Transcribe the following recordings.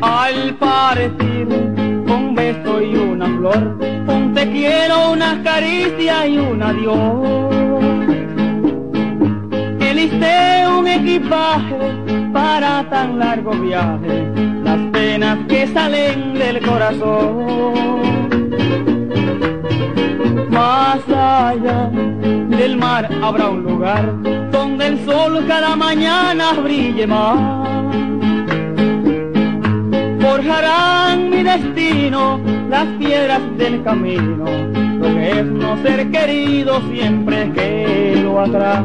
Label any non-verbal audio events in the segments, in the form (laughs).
Al partir, un beso y una flor, un te quiero, una caricia y un adiós. Eliste un equipaje para tan largo viaje, las penas que salen del corazón. Más allá del mar habrá un lugar donde el sol cada mañana brille más. Forjarán mi destino las piedras del camino, lo que es no ser querido siempre quedo atrás.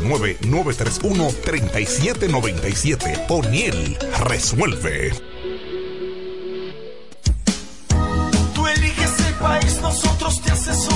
809-931-3797. O'Neill resuelve. Tú eliges el país, nosotros te asesoramos.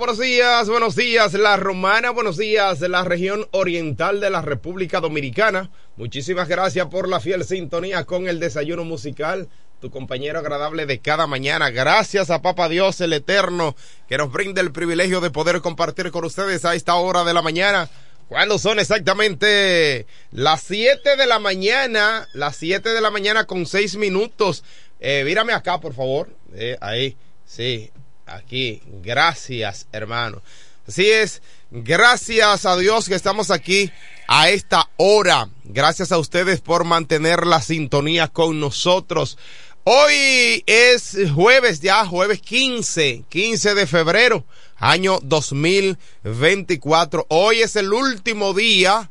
Buenos días, buenos días, la romana, buenos días, la región oriental de la República Dominicana. Muchísimas gracias por la fiel sintonía con el desayuno musical, tu compañero agradable de cada mañana. Gracias a Papa Dios el Eterno que nos brinda el privilegio de poder compartir con ustedes a esta hora de la mañana. Cuando son exactamente las 7 de la mañana, las 7 de la mañana con 6 minutos. Eh, mírame acá, por favor. Eh, ahí, sí, aquí. Gracias, hermano. Así es, gracias a Dios que estamos aquí a esta hora. Gracias a ustedes por mantener la sintonía con nosotros. Hoy es jueves ya, jueves 15, 15 de febrero, año 2024. Hoy es el último día,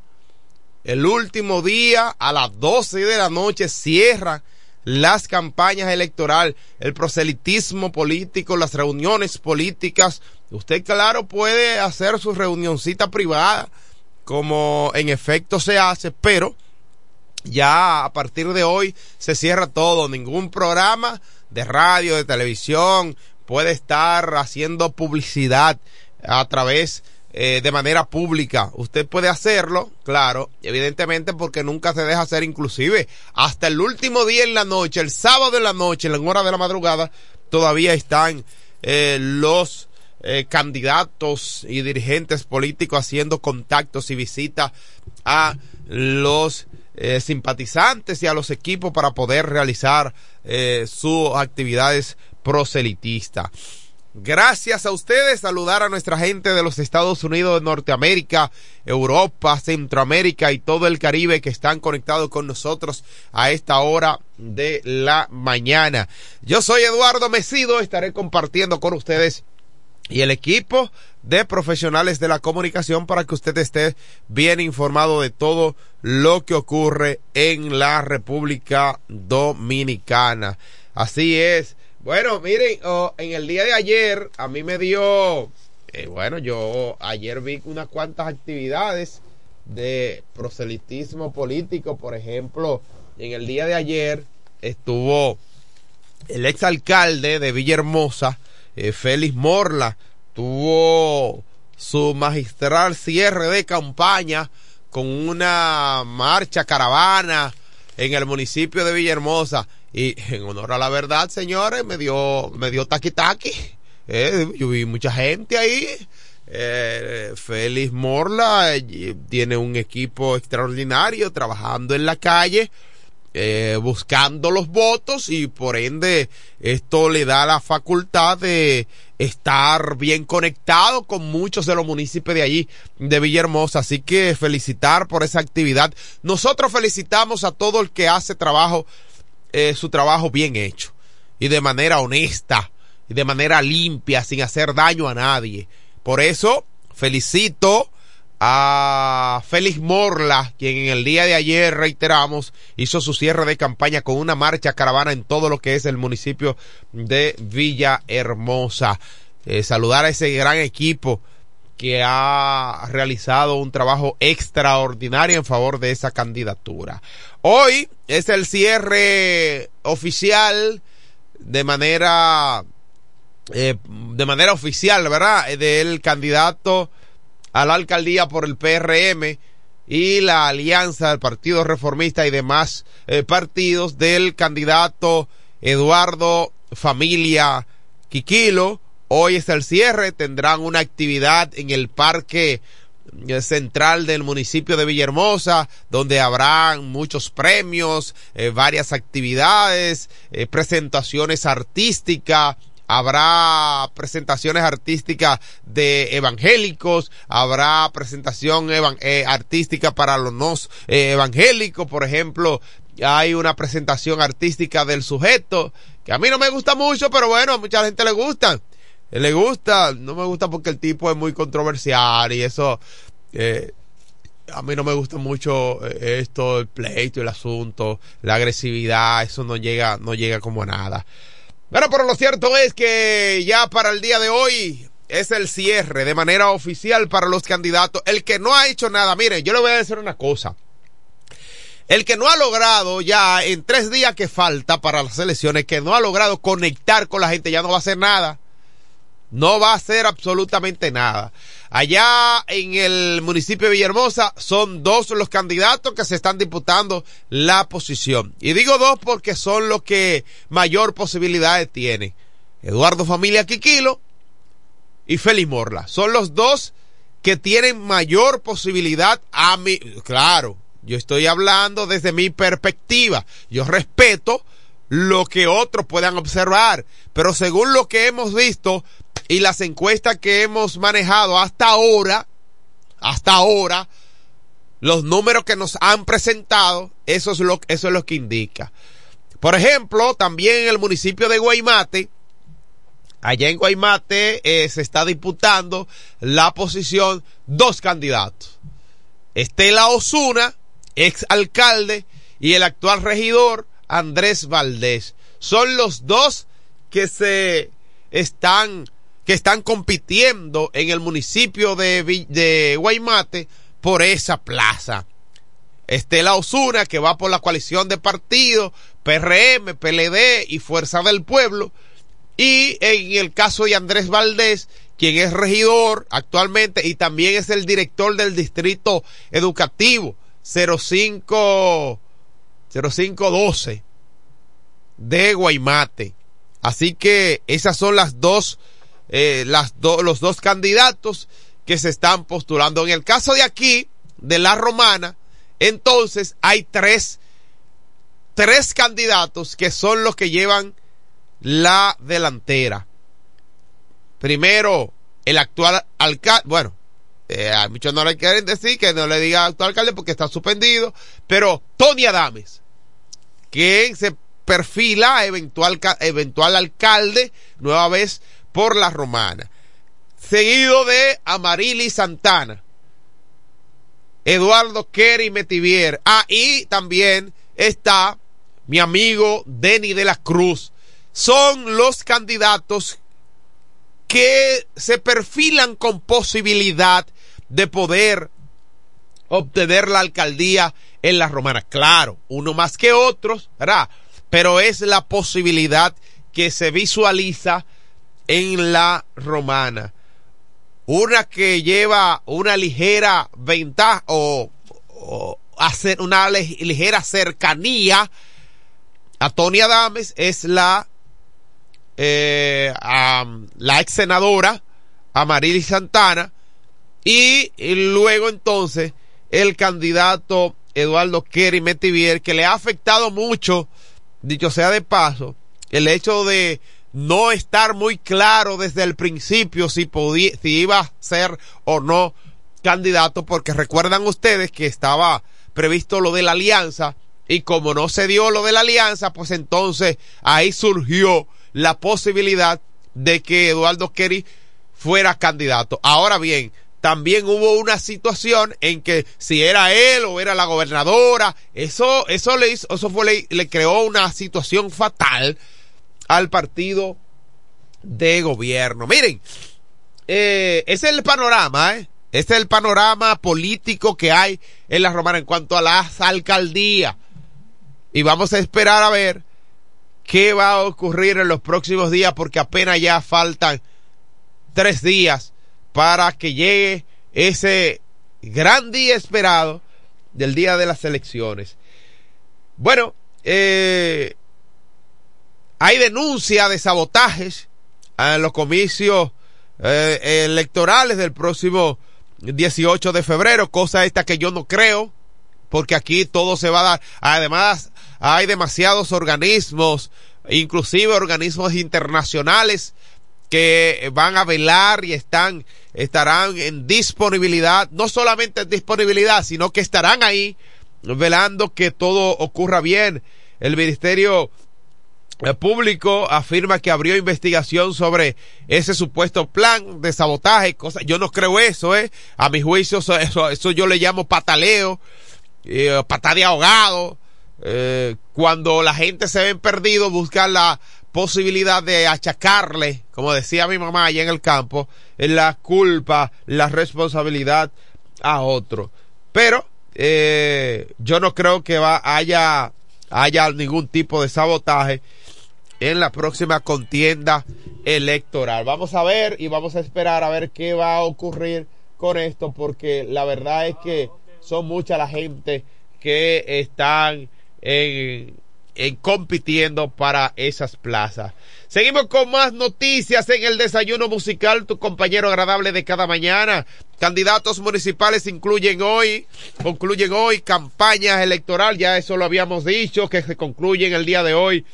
el último día a las 12 de la noche cierra las campañas electorales, el proselitismo político, las reuniones políticas. Usted, claro, puede hacer su reunioncita privada, como en efecto se hace, pero ya a partir de hoy se cierra todo. Ningún programa de radio, de televisión puede estar haciendo publicidad a través eh, de manera pública. Usted puede hacerlo, claro, evidentemente porque nunca se deja hacer inclusive hasta el último día en la noche, el sábado en la noche, en la hora de la madrugada, todavía están eh, los eh, candidatos y dirigentes políticos haciendo contactos y visitas a los eh, simpatizantes y a los equipos para poder realizar eh, sus actividades proselitistas. Gracias a ustedes, saludar a nuestra gente de los Estados Unidos de Norteamérica, Europa, Centroamérica y todo el Caribe que están conectados con nosotros a esta hora de la mañana. Yo soy Eduardo Mesido, estaré compartiendo con ustedes y el equipo de profesionales de la comunicación para que usted esté bien informado de todo lo que ocurre en la República Dominicana. Así es. Bueno, miren, oh, en el día de ayer a mí me dio, eh, bueno, yo ayer vi unas cuantas actividades de proselitismo político, por ejemplo, en el día de ayer estuvo el exalcalde de Villahermosa, eh, Félix Morla tuvo su magistral cierre de campaña con una marcha caravana en el municipio de Villahermosa. Y en honor a la verdad, señores, me dio, me dio taqui taqui. Eh, yo vi mucha gente ahí. Eh, Félix Morla eh, tiene un equipo extraordinario trabajando en la calle, eh, buscando los votos y por ende esto le da la facultad de estar bien conectado con muchos de los municipios de allí, de Villahermosa. Así que felicitar por esa actividad. Nosotros felicitamos a todo el que hace trabajo, eh, su trabajo bien hecho y de manera honesta y de manera limpia, sin hacer daño a nadie. Por eso felicito a Félix Morla, quien en el día de ayer, reiteramos, hizo su cierre de campaña con una marcha caravana en todo lo que es el municipio de Villahermosa. Eh, saludar a ese gran equipo que ha realizado un trabajo extraordinario en favor de esa candidatura. Hoy es el cierre oficial de manera eh, de manera oficial, ¿verdad? Del candidato a la alcaldía por el PRM y la alianza del Partido Reformista y demás eh, partidos del candidato Eduardo Familia Quiquilo. Hoy es el cierre, tendrán una actividad en el parque eh, central del municipio de Villahermosa, donde habrán muchos premios, eh, varias actividades, eh, presentaciones artísticas, habrá presentaciones artísticas de evangélicos, habrá presentación eh, artística para los no eh, evangélicos, por ejemplo, hay una presentación artística del sujeto, que a mí no me gusta mucho, pero bueno, a mucha gente le gusta. Le gusta, no me gusta porque el tipo es muy controversial y eso, eh, a mí no me gusta mucho eh, esto, el pleito, el asunto, la agresividad, eso no llega, no llega como a nada. Bueno, pero lo cierto es que ya para el día de hoy es el cierre de manera oficial para los candidatos. El que no ha hecho nada, miren, yo le voy a decir una cosa. El que no ha logrado ya en tres días que falta para las elecciones, que no ha logrado conectar con la gente, ya no va a hacer nada. No va a hacer absolutamente nada. Allá en el municipio de Villahermosa son dos los candidatos que se están disputando la posición. Y digo dos porque son los que mayor posibilidades tienen. Eduardo Familia Quiquilo y Félix Morla. Son los dos que tienen mayor posibilidad a mi, claro, yo estoy hablando desde mi perspectiva. Yo respeto lo que otros puedan observar, pero según lo que hemos visto, y las encuestas que hemos manejado hasta ahora, hasta ahora, los números que nos han presentado, eso es lo, que indica. Por ejemplo, también en el municipio de Guaymate, allá en Guaymate eh, se está disputando la posición dos candidatos. Estela Osuna, ex alcalde, y el actual regidor Andrés Valdés. Son los dos que se están que están compitiendo en el municipio de, de Guaymate por esa plaza. Estela Osuna, que va por la coalición de partidos, PRM, PLD y Fuerza del Pueblo. Y en el caso de Andrés Valdés, quien es regidor actualmente y también es el director del distrito educativo 05, 0512 de Guaymate. Así que esas son las dos eh, las los dos candidatos que se están postulando. En el caso de aquí, de la romana, entonces hay tres, tres candidatos que son los que llevan la delantera. Primero, el actual alcalde, bueno, eh, a muchos no le quieren decir que no le diga actual alcalde porque está suspendido, pero Tony Adames, que se perfila eventual, eventual alcalde, nueva vez por la romana. Seguido de Amarili Santana. Eduardo Kerry Metivier. Ahí también está mi amigo Denny de la Cruz. Son los candidatos que se perfilan con posibilidad de poder obtener la alcaldía en la romana. Claro, uno más que otros, ¿verdad? Pero es la posibilidad que se visualiza en la romana. Una que lleva una ligera ventaja o, hacer una ligera cercanía a Tony Adames es la eh, la ex senadora Amarili Santana y, luego entonces el candidato Eduardo Kerry Metivier que le ha afectado mucho dicho sea de paso el hecho de no estar muy claro desde el principio si podía, si iba a ser o no candidato, porque recuerdan ustedes que estaba previsto lo de la alianza y como no se dio lo de la alianza, pues entonces ahí surgió la posibilidad de que Eduardo Kerry fuera candidato. Ahora bien, también hubo una situación en que si era él o era la gobernadora, eso, eso le hizo, eso fue, le, le creó una situación fatal al partido de gobierno. Miren, eh, ese es el panorama, ¿eh? Este es el panorama político que hay en la Romana en cuanto a las alcaldías. Y vamos a esperar a ver qué va a ocurrir en los próximos días porque apenas ya faltan tres días para que llegue ese gran día esperado del día de las elecciones. Bueno, eh, hay denuncia de sabotajes en los comicios eh, electorales del próximo 18 de febrero, cosa esta que yo no creo, porque aquí todo se va a dar. Además, hay demasiados organismos, inclusive organismos internacionales, que van a velar y están, estarán en disponibilidad, no solamente en disponibilidad, sino que estarán ahí velando que todo ocurra bien. El Ministerio el público afirma que abrió investigación sobre ese supuesto plan de sabotaje, cosa, yo no creo eso, eh. A mi juicio, eso, eso, yo le llamo pataleo, eh, de ahogado. Eh, cuando la gente se ve perdido, buscar la posibilidad de achacarle, como decía mi mamá allá en el campo, la culpa, la responsabilidad a otro. Pero eh, yo no creo que haya, haya ningún tipo de sabotaje en la próxima contienda electoral. Vamos a ver y vamos a esperar a ver qué va a ocurrir con esto, porque la verdad es que son mucha la gente que están en, en compitiendo para esas plazas. Seguimos con más noticias en el desayuno musical, tu compañero agradable de cada mañana. Candidatos municipales incluyen hoy, concluyen hoy campañas electoral, ya eso lo habíamos dicho, que se concluyen el día de hoy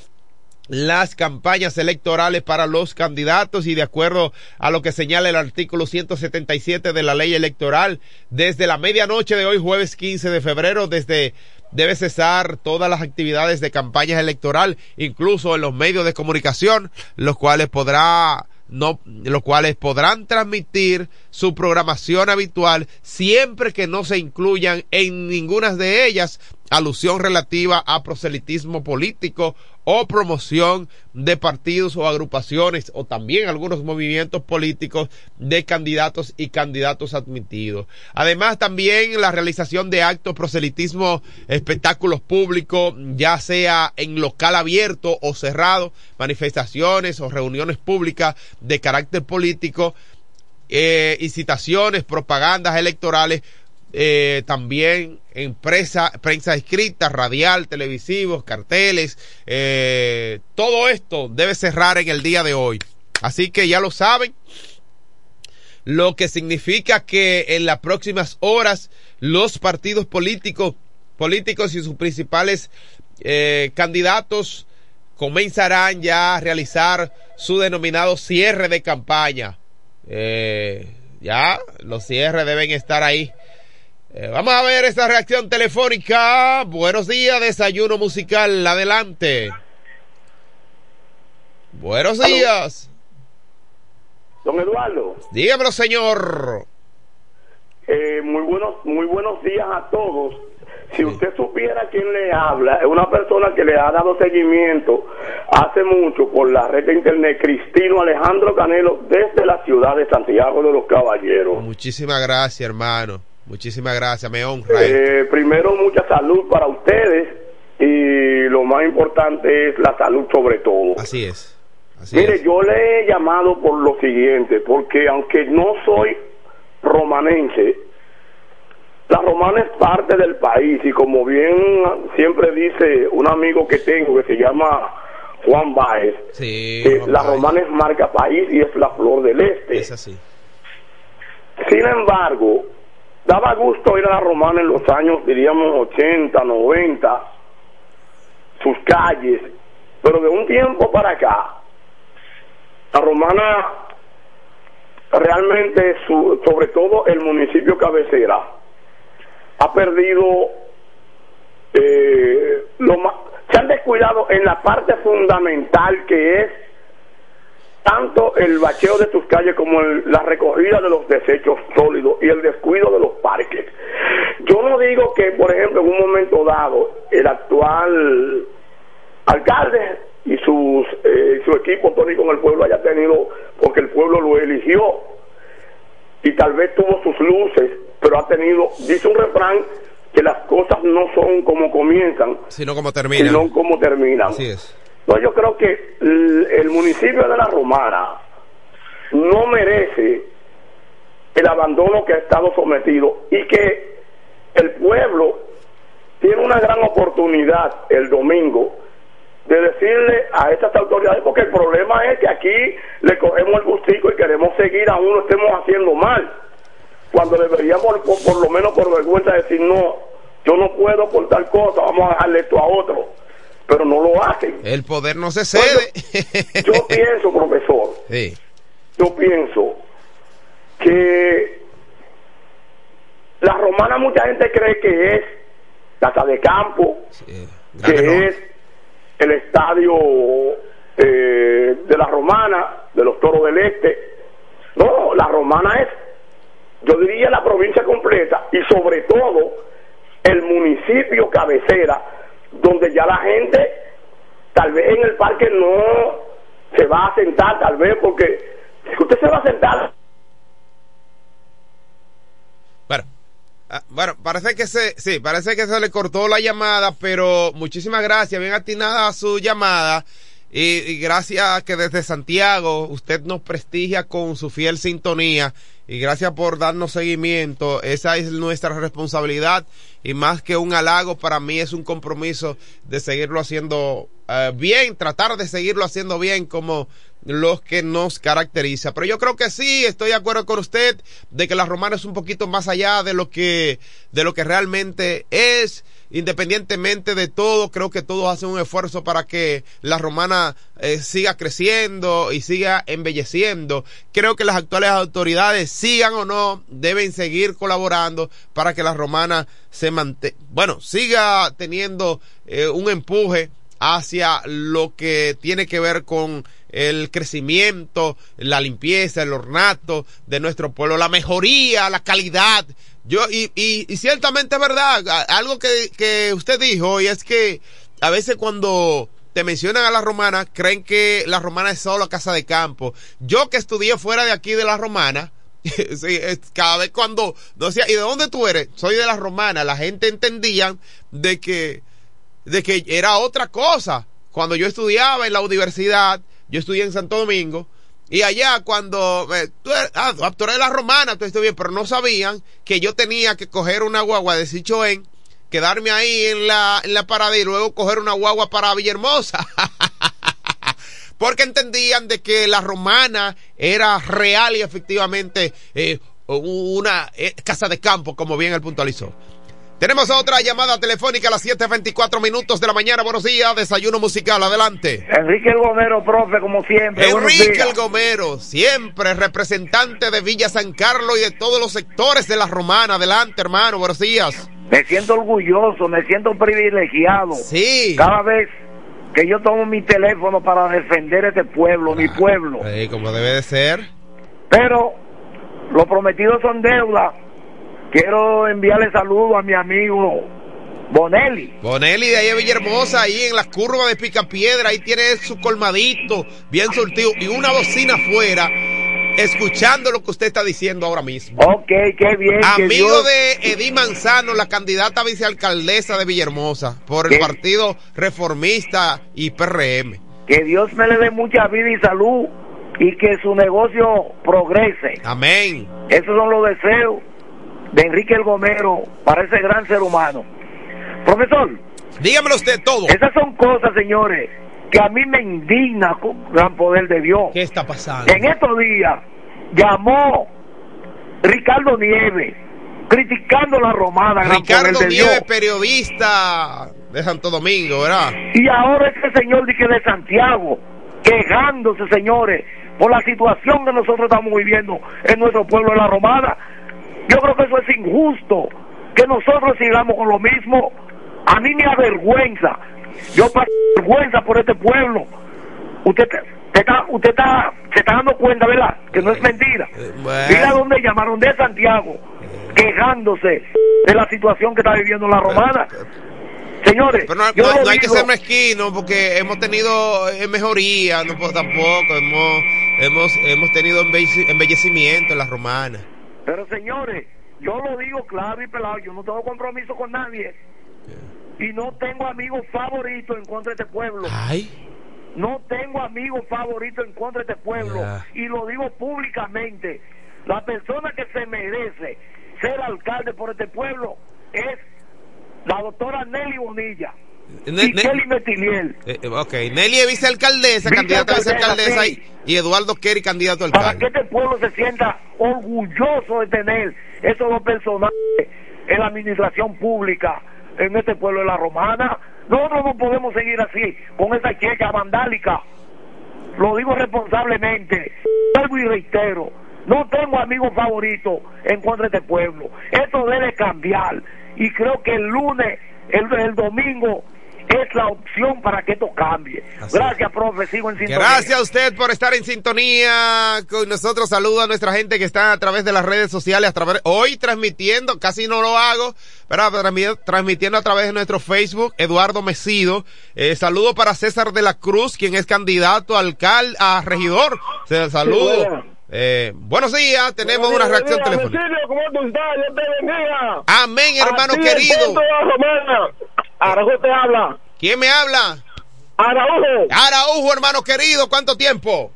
las campañas electorales para los candidatos y de acuerdo a lo que señala el artículo 177 de la ley electoral, desde la medianoche de hoy, jueves 15 de febrero, desde debe cesar todas las actividades de campañas electoral, incluso en los medios de comunicación, los cuales podrá no, los cuales podrán transmitir su programación habitual siempre que no se incluyan en ninguna de ellas alusión relativa a proselitismo político o promoción de partidos o agrupaciones o también algunos movimientos políticos de candidatos y candidatos admitidos. Además también la realización de actos proselitismo, espectáculos públicos, ya sea en local abierto o cerrado, manifestaciones o reuniones públicas de carácter político, eh, incitaciones, propagandas electorales eh, también en prensa, escrita, radial, televisivos, carteles, eh, todo esto debe cerrar en el día de hoy. Así que ya lo saben, lo que significa que en las próximas horas los partidos políticos, políticos y sus principales eh, candidatos comenzarán ya a realizar su denominado cierre de campaña. ya los cierres deben estar ahí eh, vamos a ver esta reacción telefónica. Buenos días, desayuno musical. Adelante. Buenos días. Don Eduardo. Dígamelo, señor. Eh, muy buenos, muy buenos días a todos. Si usted supiera quién le habla, es una persona que le ha dado seguimiento hace mucho por la red de internet, Cristino Alejandro Canelo, desde la ciudad de Santiago de los Caballeros. Muchísimas gracias, hermano. Muchísimas gracias, me honra. Eh, primero, mucha salud para ustedes y lo más importante es la salud sobre todo. Así es. Mire, yo le he llamado por lo siguiente, porque aunque no soy romanense, la romana es parte del país y como bien siempre dice un amigo que tengo que se llama Juan Baez, eh, la romana es marca país y es la flor del este. Es así. Sin embargo, daba gusto ir a la romana en los años, diríamos, 80, 90, sus calles, pero de un tiempo para acá, la romana realmente, su, sobre todo el municipio cabecera, ha perdido eh, lo más, se han descuidado en la parte fundamental que es tanto el bacheo de tus calles como la recogida de los desechos sólidos y el descuido de los parques. Yo no digo que, por ejemplo, en un momento dado, el actual alcalde y sus, eh, su equipo Tony con el pueblo haya tenido, porque el pueblo lo eligió y tal vez tuvo sus luces, pero ha tenido, dice un refrán, que las cosas no son como comienzan, sino como terminan. Sino como terminan. Así es. No, yo creo que el, municipio de La Romana no merece el abandono que ha estado sometido y que el pueblo tiene una gran oportunidad el domingo de decirle a estas autoridades, porque el problema es que aquí le cogemos el gustico y queremos seguir, aún lo estemos haciendo mal, cuando deberíamos por, lo menos por vergüenza decir, no, yo no puedo por tal cosa, vamos a dejarle esto a otro pero no lo hacen. El poder no se cede. yo pienso, profesor, (laughs) yo pienso que la romana mucha gente cree que es casa de campo, que es el estadio eh, de la romana, de los toros del este. No, la romana es, yo diría, la provincia completa y sobre todo el municipio cabecera donde ya la gente tal vez en el parque no se va a sentar, tal vez porque si usted se va a sentar... Bueno, ah, bueno, parece que se, sí, parece que se le cortó la llamada, pero muchísimas gracias, bien atinada su llamada. Y, y, gracias que desde Santiago usted nos prestigia con su fiel sintonía y gracias por darnos seguimiento. Esa es nuestra responsabilidad y más que un halago para mí es un compromiso de seguirlo haciendo eh, bien, tratar de seguirlo haciendo bien como los que nos caracteriza. Pero yo creo que sí, estoy de acuerdo con usted de que la romana es un poquito más allá de lo que de lo que realmente es independientemente de todo, creo que todos hacen un esfuerzo para que la romana eh, siga creciendo y siga embelleciendo. Creo que las actuales autoridades, sigan o no, deben seguir colaborando para que la romana se mantenga, bueno, siga teniendo eh, un empuje hacia lo que tiene que ver con el crecimiento, la limpieza, el ornato de nuestro pueblo, la mejoría, la calidad yo, y, y, ciertamente es verdad, algo que, que usted dijo, y es que a veces cuando te mencionan a la romana, creen que la romana es solo casa de campo. Yo que estudié fuera de aquí de la romana, (laughs) sí, cada vez cuando no decía, ¿y de dónde tú eres? Soy de la romana, la gente entendía de que, de que era otra cosa. Cuando yo estudiaba en la universidad, yo estudié en Santo Domingo, y allá cuando eh, tú, eres, ah, tú eres la romana, tú estás bien, pero no sabían que yo tenía que coger una guagua de Sichoen, quedarme ahí en la, en la parada y luego coger una guagua para Villahermosa. (laughs) Porque entendían de que la romana era real y efectivamente eh, una eh, casa de campo, como bien él puntualizó. Tenemos otra llamada telefónica a las 7.24 minutos de la mañana. Buenos días, desayuno musical, adelante. Enrique El Gomero, profe, como siempre. Enrique El Gomero, siempre representante de Villa San Carlos y de todos los sectores de la Romana. Adelante, hermano, buenos días. Me siento orgulloso, me siento privilegiado. Sí. Cada vez que yo tomo mi teléfono para defender este pueblo, mi pueblo. Sí, como debe de ser. Pero los prometidos son deuda Quiero enviarle saludos a mi amigo Bonelli. Bonelli de ahí de Villahermosa, ahí en las curvas de Picapiedra, ahí tiene su colmadito, bien surtido, y una bocina afuera, escuchando lo que usted está diciendo ahora mismo. Ok, qué bien. Amigo de Edith Manzano, la candidata vicealcaldesa de Villahermosa, por el Partido Reformista y PRM. Que Dios me le dé mucha vida y salud y que su negocio progrese. Amén. Esos son los deseos de Enrique el Gomero para ese gran ser humano. Profesor. Dígamelo usted todo. Esas son cosas, señores, que a mí me indigna con gran poder de Dios. ¿Qué está pasando? En estos días llamó Ricardo Nieves criticando la romana. gran Ricardo Nieves, periodista de Santo Domingo, ¿verdad? Y ahora ese señor dice de Santiago, quejándose, señores, por la situación que nosotros estamos viviendo en nuestro pueblo de la Romana. Yo creo que eso es injusto, que nosotros sigamos con lo mismo. A mí me avergüenza. Yo paso vergüenza por este pueblo. Usted, te está, usted está, se está dando cuenta, ¿verdad? Que no es mentira. Mira dónde llamaron de Santiago, quejándose de la situación que está viviendo la Romana. Señores, Pero no, yo no- hay que ser mezquino porque hemos tenido eh, mejoría, no puedo tampoco, hemos, hemos, hemos tenido embelle- embellecimiento en las romanas. Pero señores, yo lo digo claro y pelado, yo no tengo compromiso con nadie. Y no tengo amigos favoritos en contra de este pueblo. No tengo amigos favoritos en contra de este pueblo. Y lo digo públicamente. La persona que se merece ser alcalde por este pueblo es la doctora Nelly Bonilla. Ne- Kelly Metiliel. Eh, eh, ok, Nelly es vicealcaldesa, candidata a Vicealcaldesa, sí. y, Eduardo Kerry candidato a para alcalde. que este pueblo se sienta orgulloso de tener esos dos personajes en la administración pública en este pueblo de la Romana. Nosotros no podemos seguir así, con esa checa vandálica. Lo digo responsablemente, vuelvo y reitero, no tengo amigos favoritos en contra de este pueblo. Esto debe cambiar y creo que el lunes, el, el domingo, es la opción para que esto cambie. Gracias, profe, sigo en sintonía. Gracias a usted por estar en sintonía con nosotros. Saludo a nuestra gente que está a través de las redes sociales, a través, hoy transmitiendo, casi no lo hago, pero transmi- transmitiendo a través de nuestro Facebook, Eduardo Mesido. Eh, saludo para César de la Cruz, quien es candidato a alcalde, a regidor. Saludo. Eh, buenos días, tenemos una reacción telefónica. Vecino, ¿cómo tú estás? Te bendiga. Amén, hermano A ti, querido. te habla. ¿Quién me habla? Araújo. Araujo, hermano querido, ¿cuánto tiempo?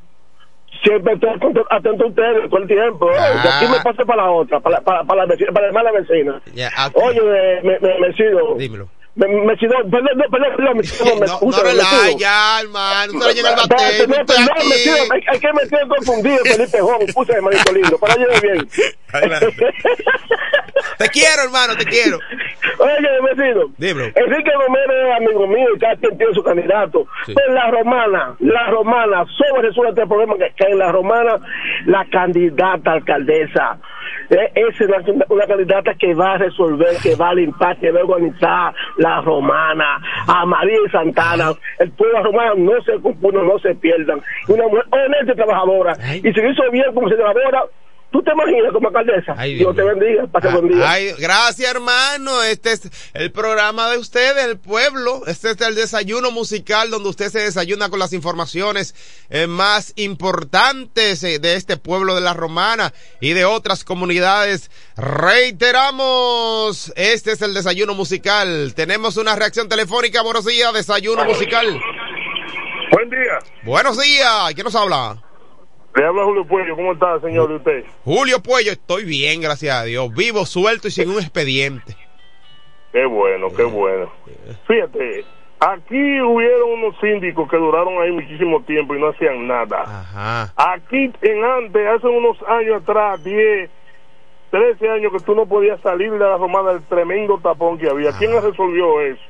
Siempre estoy atento, a ustedes todo el tiempo. ¿eh? Ah. De aquí me paso para la otra, para, para, para, la, vecina, para la hermana vecina. Ya, ah, Oye, me, me, me sigo. Dímelo. Me, me sigo. Perdón, no, perdón, perdón, me sigo. Me (laughs) No, no relaja ya, hermano. No le el no, estoy perdón, me sigo. Hay, que me sigo confundido, Felipe (laughs) Joven. Puse de manito lindo. Para allá bien. (laughs) Te quiero, hermano, te quiero. Oye, vecino. Dímelo. Enrique Romero es amigo mío y cada quien tiene su candidato. Sí. Pero la romana, la romana, solo resuelve el problema que, que en la romana, la candidata alcaldesa. eh, Es una, una candidata que va a resolver, que va a limpiar, que va a organizar la romana, a María y Santana. El pueblo romano no se compone, no se pierdan. Una mujer honesta y trabajadora. Y si lo hizo bien como se elabora, ¿tú te imaginas como alcaldesa? Dios te bendiga, pase buen día. Ay, gracias, hermano. Este es el programa de ustedes, el pueblo. Este es el desayuno musical donde usted se desayuna con las informaciones eh, más importantes eh, de este pueblo de la Romana y de otras comunidades. Reiteramos, este es el desayuno musical. Tenemos una reacción telefónica. Buenos días, desayuno musical. Buen día. Buenos días. ¿Quién nos habla? Le habla Julio Puello. ¿Cómo está, señor? ¿Y usted? Julio Puello, estoy bien, gracias a Dios. Vivo, suelto y sin un expediente. Qué bueno, qué bueno. Fíjate, aquí hubieron unos síndicos que duraron ahí muchísimo tiempo y no hacían nada. Ajá. Aquí en antes, hace unos años atrás, 10, 13 años que tú no podías salir de la romana del tremendo tapón que había. ¿Quién resolvió eso?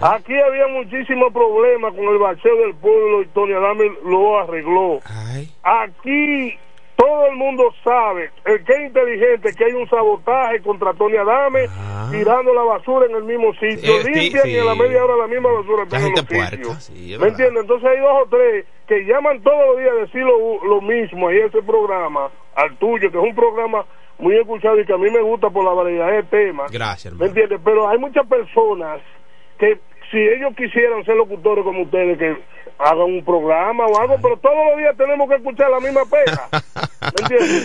Aquí había muchísimos problemas con el bacheo del pueblo y Tony Adame lo arregló. Aquí todo el mundo sabe, el que es inteligente, que hay un sabotaje contra Tony Adame tirando la basura en el mismo sitio. Eh, sí, Limpian sí. y a la media hora la misma basura La gente puerca, sí, ¿Me entiendes? Entonces hay dos o tres que llaman todos los días a decir lo, lo mismo ahí ese programa, al tuyo, que es un programa muy escuchado y que a mí me gusta por la variedad de temas. Gracias, ¿Me entiendes? Pero hay muchas personas que si ellos quisieran ser locutores como ustedes, que hagan un programa o algo, pero todos los días tenemos que escuchar la misma pega. (laughs)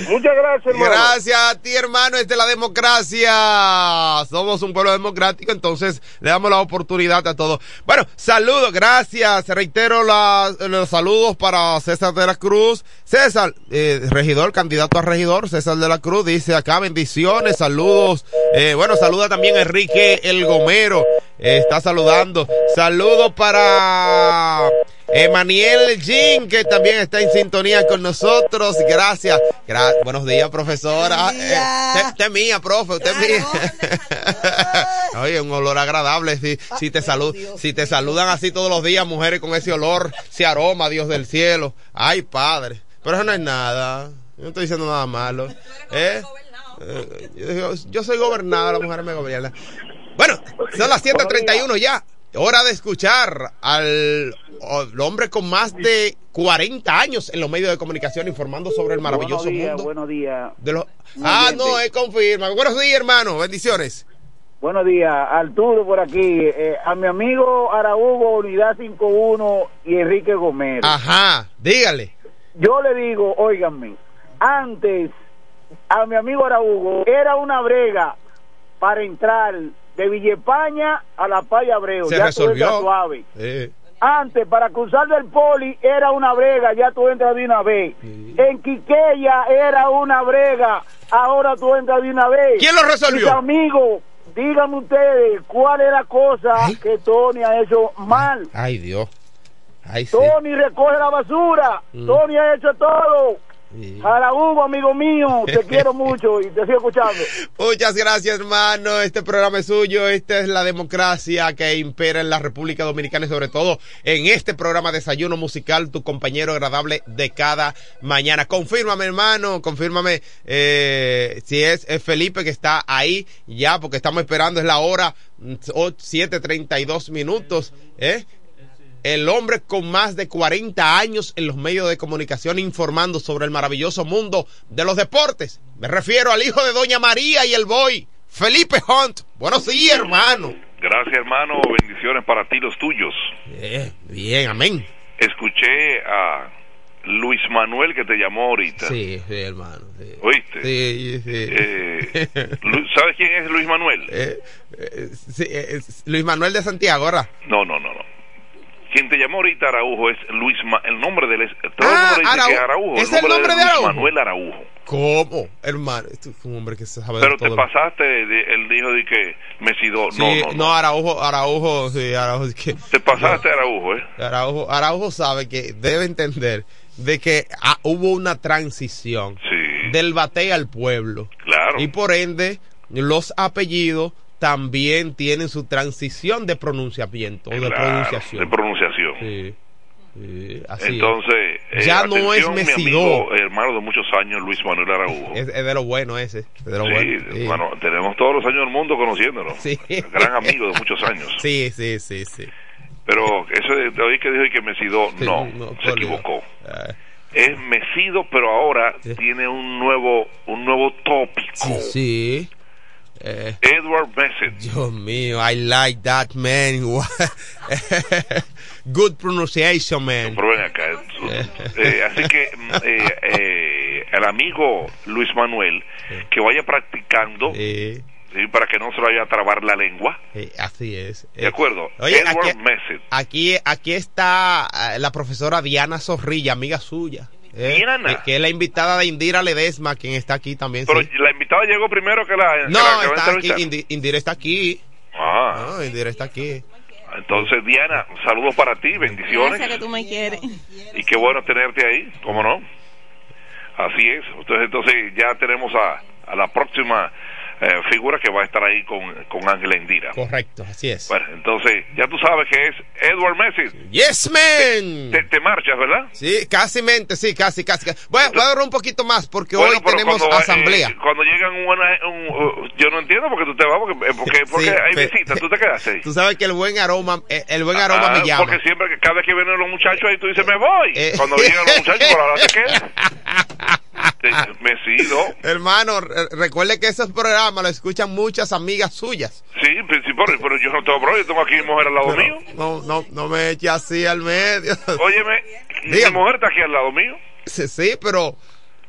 Muchas gracias, hermano. Gracias a ti, hermano. Es la democracia. Somos un pueblo democrático, entonces le damos la oportunidad a todos. Bueno, saludos, gracias. Reitero la- los saludos para César de la Cruz. César, eh, regidor, candidato a regidor, César de la Cruz, dice acá bendiciones, saludos. Eh, bueno, saluda también a Enrique El Gomero. Eh, está saludando. Saludos para Emmanuel Jean, que también está en sintonía con nosotros. Gracias. Gra- Buenos días, profesora. Eh, usted, es mía, profe, usted es mía. (laughs) Oye, un olor agradable. Si, si, te salud, si te saludan así todos los días, mujeres, con ese olor, ese aroma, Dios del cielo. Ay, padre. Pero eso no es nada. Yo no estoy diciendo nada malo. ¿Eh? Eh, yo, yo soy gobernado, las mujeres me gobiernan. Bueno, son las 7:31 ya. Hora de escuchar al, al hombre con más de 40 años en los medios de comunicación informando sobre el maravilloso buenos días, mundo. Buenos días. De los... Ah, no, es confirma. Buenos días, hermano. Bendiciones. Buenos días. Arturo por aquí. Eh, a mi amigo Araújo, Unidad 51 y Enrique Gómez. Ajá, dígale. Yo le digo, óiganme, antes a mi amigo Araújo era una brega para entrar de Villa España a la Paya Abreu. Se ya tú resolvió. entras suave. Eh, Antes, para cruzar del poli era una brega, ya tú entras de una vez. En Quiqueya era una brega, ahora tú entras de una vez. ¿Quién lo resolvió? Mis amigos, díganme ustedes cuál es la cosa que Tony ha hecho mal. Ay, Dios. Ay, sí. Tony recoge la basura, Mm. Tony ha hecho todo. Jarabugo, amigo mío, te (laughs) quiero mucho y te sigo escuchando. Muchas gracias, hermano. Este programa es suyo. Esta es la democracia que impera en la República Dominicana y sobre todo en este programa Desayuno Musical, tu compañero agradable de cada mañana. Confírmame, hermano, confírmame eh, si es, es Felipe que está ahí ya, porque estamos esperando, es la hora mm, o- 7.32 minutos. ¿eh? El hombre con más de 40 años en los medios de comunicación informando sobre el maravilloso mundo de los deportes. Me refiero al hijo de Doña María y el boy, Felipe Hunt. Buenos días, hermano. Gracias, hermano. Bendiciones para ti, los tuyos. Eh, bien, amén. Escuché a Luis Manuel que te llamó ahorita. Sí, sí, hermano. sí. ¿Oíste? Sí, sí. Eh, (laughs) ¿Sabes quién es Luis Manuel? Eh, eh, sí, eh, Luis Manuel de Santiago, ¿verdad? No, no, no, no. Quien te llamó ahorita Araujo es Luis Ma el nombre de él es todo Ah, el mundo dice que es Arau- Araujo. ¿es el nombre de Araujo? Manuel Araujo. ¿Cómo? Hermano, este es un hombre que se sabe Pero de te todo. pasaste, de- él dijo de que Mesidó. Sí, no, no, no. Araujo, Araujo, sí, Araujo. que- Te pasaste Araujo, ¿eh? Araujo, Araujo sabe que debe entender de que ah, hubo una transición del bate al pueblo. Claro. Y por ende, los apellidos también tienen su transición de pronunciamiento o de pronunciación. de pronunciación. Sí, sí, así es. Entonces, eh, Ya no es Mesidó. hermano de muchos años, Luis Manuel Araujo. Es, es de lo bueno ese. es de lo sí, bueno. Tenemos todos los años del mundo conociéndolo. Sí. Gran amigo de muchos años. (laughs) Sí, sí, sí, sí. Pero eso de, oí que dijo que Mesidó, no, no, se equivocó. Ah, Es Mesido, pero ahora tiene un nuevo un nuevo tópico. sí, sí. Eh, Edward Messett. Dios mío, I like that man. (laughs) Good pronunciation, man. Pero ven acá. Eh, así que (laughs) mm, eh, eh, el amigo Luis Manuel, que vaya practicando Sí, para que no se vaya a trabar la lengua. sí, así es. ¿De acuerdo? Oye, Edward aquí, aquí, aquí está eh, la profesora Diana Zorrilla, amiga suya. Eh, Diana. Que, es la invitada de Indira Ledesma, quien está aquí también. Pero sí. la invitada llegó primero que la, que No, la que está aquí. Indi- Indira está aquí. Ah, No, Indira está aquí. entonces Diana, saludos para ti, bendiciones. Gracias que tú me quieres. Y qué bueno tenerte ahí, ¿cómo no? Así es. Entonces, entonces ya tenemos a, a la próxima eh, figura que va a estar ahí con, con Ángela Indira. Correcto, así es. Bueno, entonces ya tú sabes que es Edward Messi. Yes, man. Te, te marchas, ¿verdad? Sí, casi mente, sí, casi, casi. Voy, a- voy a un poquito más porque Bueno, hoy tenemos cuando, asamblea. eh, cuando llegan una, un, uh, yo no entiendo por qué tú te vas, porque, eh, porque, porque Sí, hay visitas, tú te quedas ahí. (laughs) Tú sabes que el buen aroma, eh, el buen aroma Ah, me llama. Porque siempre que cada vez que vienen los muchachos ahí tú dices, me voy. Eh. Cuando llegan los muchachos, por ahora te (laughs) quedas. Te- Me sido. (laughs) Hermano, re- recuerde que esos programas lo escuchan muchas amigas suyas. Sí, pero, sí, pero- yo no tengo problema, yo tengo aquí mi mujer al lado Pero mío. No, no, no me eche así al medio. (laughs) Óyeme, mi Dígame. mujer está aquí al lado mío. Sí, sí, pero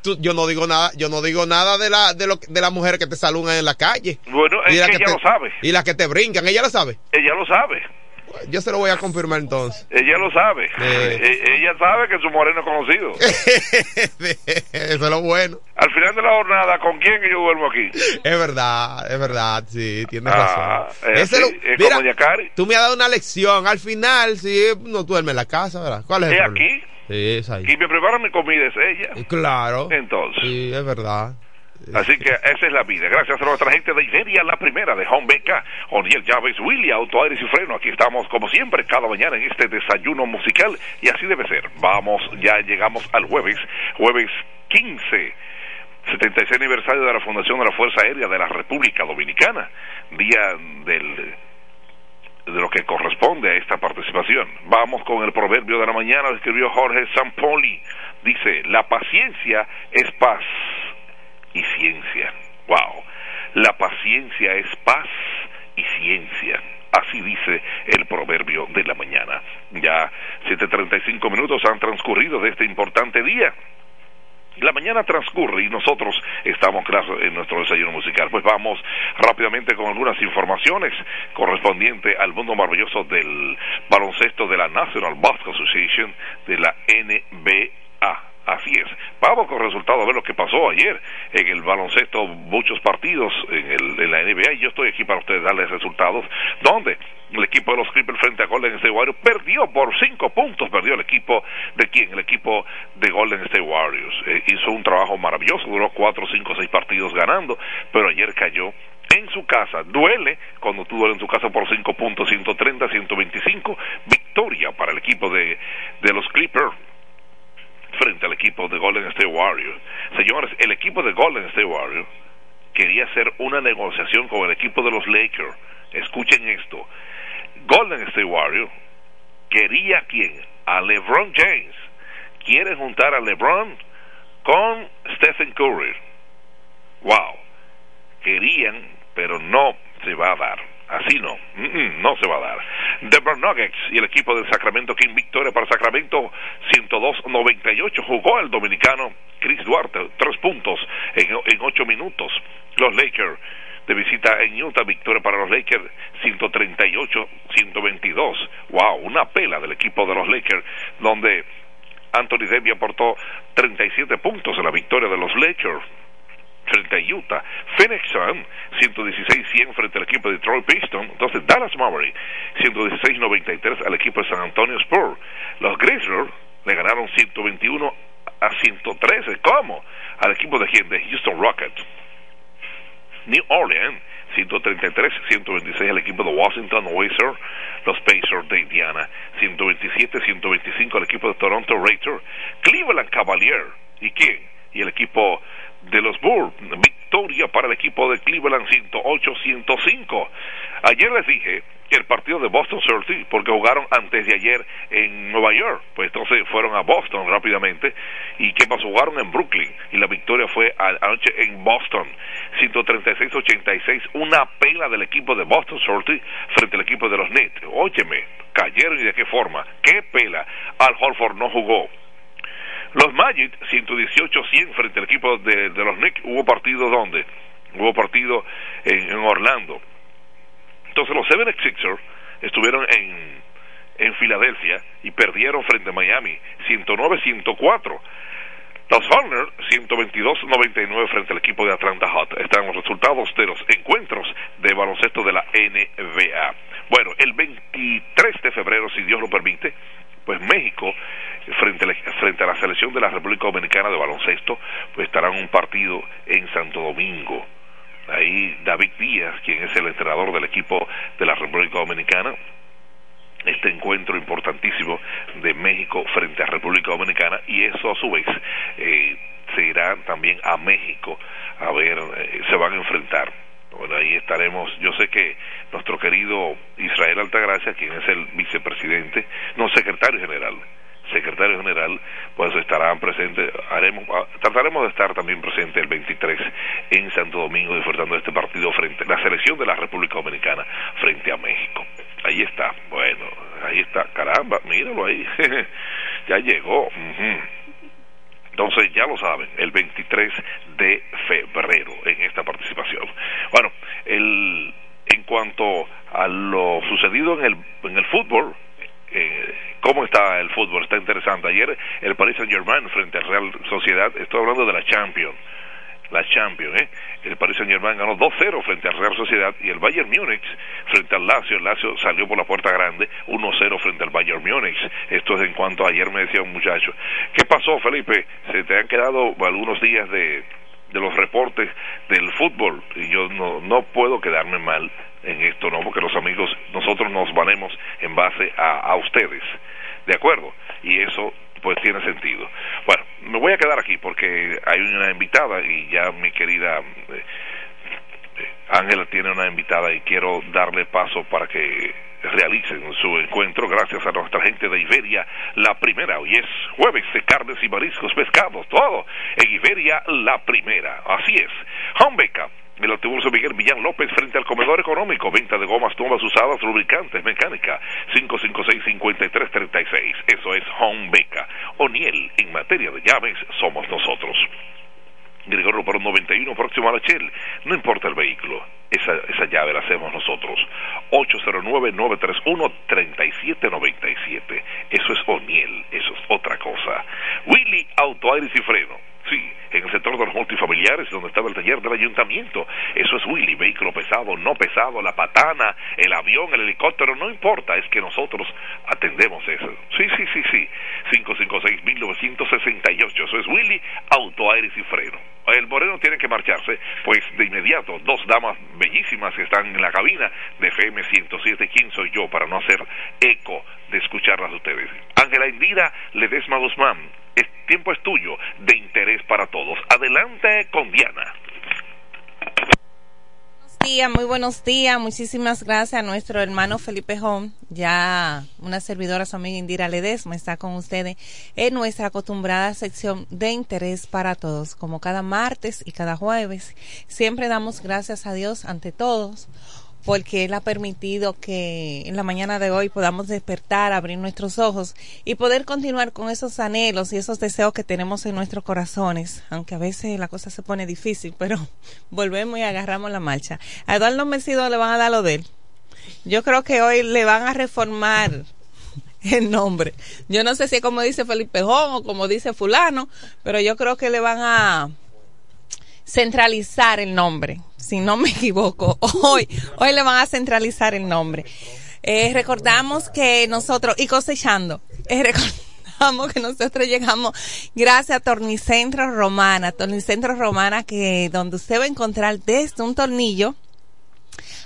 tú- yo no digo nada, yo no digo nada de la de lo de las mujeres que te saludan en la calle. Bueno, es Y la que ella te- lo sabe. Y las que te brincan, ella lo sabe. Ella lo sabe. Yo se lo voy a confirmar entonces. Ella lo sabe. Eh. E- ella sabe que su moreno es conocido. (laughs) Eso es lo bueno. Al final de la jornada, ¿con quién yo duermo aquí? Es verdad, es verdad, sí, tienes Ah, razón. es Ese así, lo- es mira, como tú me has dado una lección. Al final, sí, no duerme en la casa, ¿verdad? ¿Cuál es el ¿Es problema? aquí? Sí, es ahí. Quien me prepara mi comida es ella. Claro. Entonces. Sí, es verdad. Así que esa es la vida. Gracias a nuestra gente de Iberia, la primera de Home Beca, Oniel Llaves, Willy, Auto Aires y Freno. Aquí estamos, como siempre, cada mañana en este desayuno musical y así debe ser. Vamos, ya llegamos al jueves, jueves 15. 76 aniversario de la Fundación de la Fuerza Aérea de la República Dominicana, día del de lo que corresponde a esta participación. Vamos con el proverbio de la mañana, escribió Jorge Sampoli. Dice, la paciencia es paz y ciencia. Wow. La paciencia es paz y ciencia. Así dice el proverbio de la mañana. Ya 7.35 minutos han transcurrido de este importante día. La mañana transcurre y nosotros estamos claro en nuestro desayuno musical. Pues vamos rápidamente con algunas informaciones correspondientes al mundo maravilloso del baloncesto de la National Basketball Association de la NBA. Así es. Vamos con resultados a ver lo que pasó ayer en el baloncesto, muchos partidos en, el, en la NBA y yo estoy aquí para ustedes darles resultados. donde El equipo de los Clippers frente a Golden State Warriors perdió por cinco puntos, perdió el equipo de quién? El equipo de Golden State Warriors. Eh, hizo un trabajo maravilloso, duró cuatro, cinco, seis partidos ganando, pero ayer cayó en su casa. Duele cuando tú duele en tu casa por 5 puntos, 130, 125. Victoria para el equipo de, de los Clippers frente al equipo de Golden State Warriors. Señores, el equipo de Golden State Warriors quería hacer una negociación con el equipo de los Lakers. Escuchen esto. Golden State Warriors quería a quién? A LeBron James. Quiere juntar a LeBron con Stephen Curry. Wow. Querían, pero no se va a dar. Así no, no se va a dar. Denver Nuggets y el equipo del Sacramento King victoria para Sacramento 102-98 jugó el dominicano Chris Duarte, tres puntos en, en ocho minutos. Los Lakers de visita en Utah, victoria para los Lakers 138-122. Wow, una pela del equipo de los Lakers donde Anthony Davis aportó 37 puntos en la victoria de los Lakers frente a Utah. Phoenix Sun 116-100 frente al equipo de Detroit Pistons. Entonces Dallas Maverick 116-93 al equipo de San Antonio Spurs. Los Grizzlies le ganaron 121 a 113. ¿Cómo? Al equipo de quién? De Houston Rockets. New Orleans 133-126 al equipo de Washington Wizards, los Pacers de Indiana 127-125 al equipo de Toronto Raptors, Cleveland Cavaliers y quién? Y el equipo de los Bulls, victoria para el equipo de Cleveland 108-105. Ayer les dije el partido de Boston Celtics, porque jugaron antes de ayer en Nueva York, pues entonces fueron a Boston rápidamente. ¿Y qué pasó? Jugaron en Brooklyn y la victoria fue anoche en Boston, 136-86, una pela del equipo de Boston Celtics frente al equipo de los Nets. Óyeme, cayeron y de qué forma, qué pela. Al Holford no jugó. Los Magic, 118-100 frente al equipo de, de los Knicks. Hubo partido donde? Hubo partido en, en Orlando. Entonces los Seven Sixers estuvieron en, en Filadelfia y perdieron frente a Miami, 109-104. Los Hornets, 122-99 frente al equipo de Atlanta Hot. Están los resultados de los encuentros de baloncesto de la NBA. Bueno, el 23 de febrero, si Dios lo permite, pues México, frente a, la, frente a la selección de la República Dominicana de baloncesto, pues estará en un partido en Santo Domingo. Ahí David Díaz, quien es el entrenador del equipo de la República Dominicana, este encuentro importantísimo de México frente a República Dominicana y eso a su vez eh, se irá también a México a ver, eh, se van a enfrentar. Bueno, ahí estaremos. Yo sé que nuestro querido Israel Altagracia, quien es el vicepresidente, no secretario general, secretario general, pues estarán presentes. Haremos, ah, trataremos de estar también presente el 23 en Santo Domingo disfrutando de este partido frente la selección de la República Dominicana frente a México. Ahí está. Bueno, ahí está. Caramba, míralo ahí. (laughs) ya llegó. Entonces ya lo saben, el 23 de febrero en esta participación. Bueno, el, en cuanto a lo sucedido en el, en el fútbol, eh, cómo está el fútbol, está interesante. Ayer el Paris Saint Germain frente al Real Sociedad, estoy hablando de la Champions, la Champions, ¿eh? El Paris Saint Germain ganó 2-0 frente al Real Sociedad y el Bayern Múnich frente al Lazio. El Lazio salió por la puerta grande 1-0 frente al Bayern Múnich. Esto es en cuanto ayer me decía un muchacho. ¿Qué pasó, Felipe? Se te han quedado algunos días de, de los reportes del fútbol y yo no, no puedo quedarme mal en esto, ¿no? Porque los amigos, nosotros nos valemos en base a, a ustedes. ¿De acuerdo? Y eso pues tiene sentido. Bueno, me voy a quedar aquí porque hay una invitada y ya mi querida eh, Ángela tiene una invitada y quiero darle paso para que realicen su encuentro gracias a nuestra gente de Iberia, la primera. Hoy es jueves de carnes y mariscos, pescados, todo en Iberia, la primera. Así es. Homebeca el autobús Miguel Millán López frente al comedor económico, venta de gomas nuevas usadas, lubricantes, mecánica, 556-5336. Eso es Home Beca. O'Neill, en materia de llaves, somos nosotros. Gregorio por 91 próximo a la Shell. No importa el vehículo, esa, esa llave la hacemos nosotros. 809-931-3797. Eso es O'Neill, eso es otra cosa. Willy Auto Aires y Freno. Sí, en el sector de los multifamiliares, donde estaba el taller del ayuntamiento. Eso es Willy, vehículo pesado, no pesado, la patana, el avión, el helicóptero, no importa, es que nosotros atendemos eso. Sí, sí, sí, sí. 556-1968, eso es Willy, auto, aires y freno. El moreno tiene que marcharse, pues de inmediato, dos damas bellísimas que están en la cabina de FM 107, ¿quién soy yo para no hacer eco de escucharlas a ustedes? Ángela Indira Ledesma Guzmán, tiempo es tuyo, de interés para todos. Adelante con Diana. Buenos días, muy buenos días. Muchísimas gracias a nuestro hermano Felipe Home. Ya una servidora, su amiga Indira Ledesma, está con ustedes en nuestra acostumbrada sección de interés para todos. Como cada martes y cada jueves, siempre damos gracias a Dios ante todos porque Él ha permitido que en la mañana de hoy podamos despertar, abrir nuestros ojos y poder continuar con esos anhelos y esos deseos que tenemos en nuestros corazones, aunque a veces la cosa se pone difícil, pero (laughs) volvemos y agarramos la marcha. A Eduardo Mesido le van a dar lo de él. Yo creo que hoy le van a reformar (laughs) el nombre. Yo no sé si es como dice Felipe Jón o como dice fulano, pero yo creo que le van a centralizar el nombre, si no me equivoco. (laughs) Hoy, hoy le van a centralizar el nombre. Eh, recordamos que nosotros, y cosechando, eh, (laughs) recordamos que nosotros llegamos gracias a Tornicentro Romana, Tornicentro Romana que donde usted va a encontrar desde un tornillo,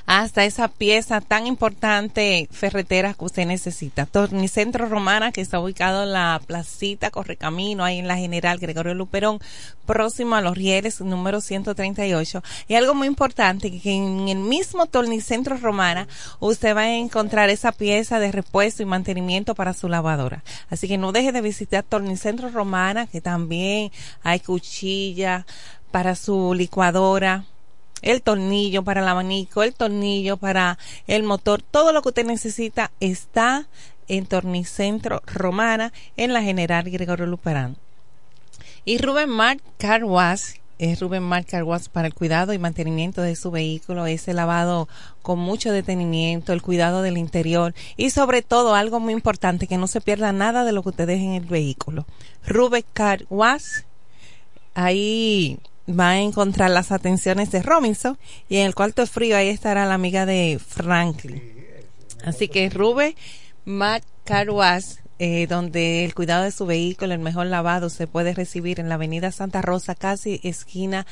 hasta esa pieza tan importante ferretera que usted necesita. Tornicentro Romana, que está ubicado en la placita Correcamino, ahí en la General Gregorio Luperón, próximo a los rieles, número 138. Y algo muy importante, que en el mismo Tornicentro Romana, usted va a encontrar esa pieza de repuesto y mantenimiento para su lavadora. Así que no deje de visitar Tornicentro Romana, que también hay cuchilla para su licuadora, el tornillo para el abanico, el tornillo para el motor, todo lo que usted necesita está en Tornicentro Romana en la General Gregorio Luperán. Y Rubén Mark Carwas es Rubén Mark Carwas para el cuidado y mantenimiento de su vehículo, ese lavado con mucho detenimiento, el cuidado del interior y sobre todo algo muy importante, que no se pierda nada de lo que usted deje en el vehículo. Rubén Carwas, ahí va a encontrar las atenciones de Robinson y en el cuarto frío ahí estará la amiga de Franklin. Así que Rube Macaruas, eh, donde el cuidado de su vehículo, el mejor lavado se puede recibir en la avenida Santa Rosa, casi esquina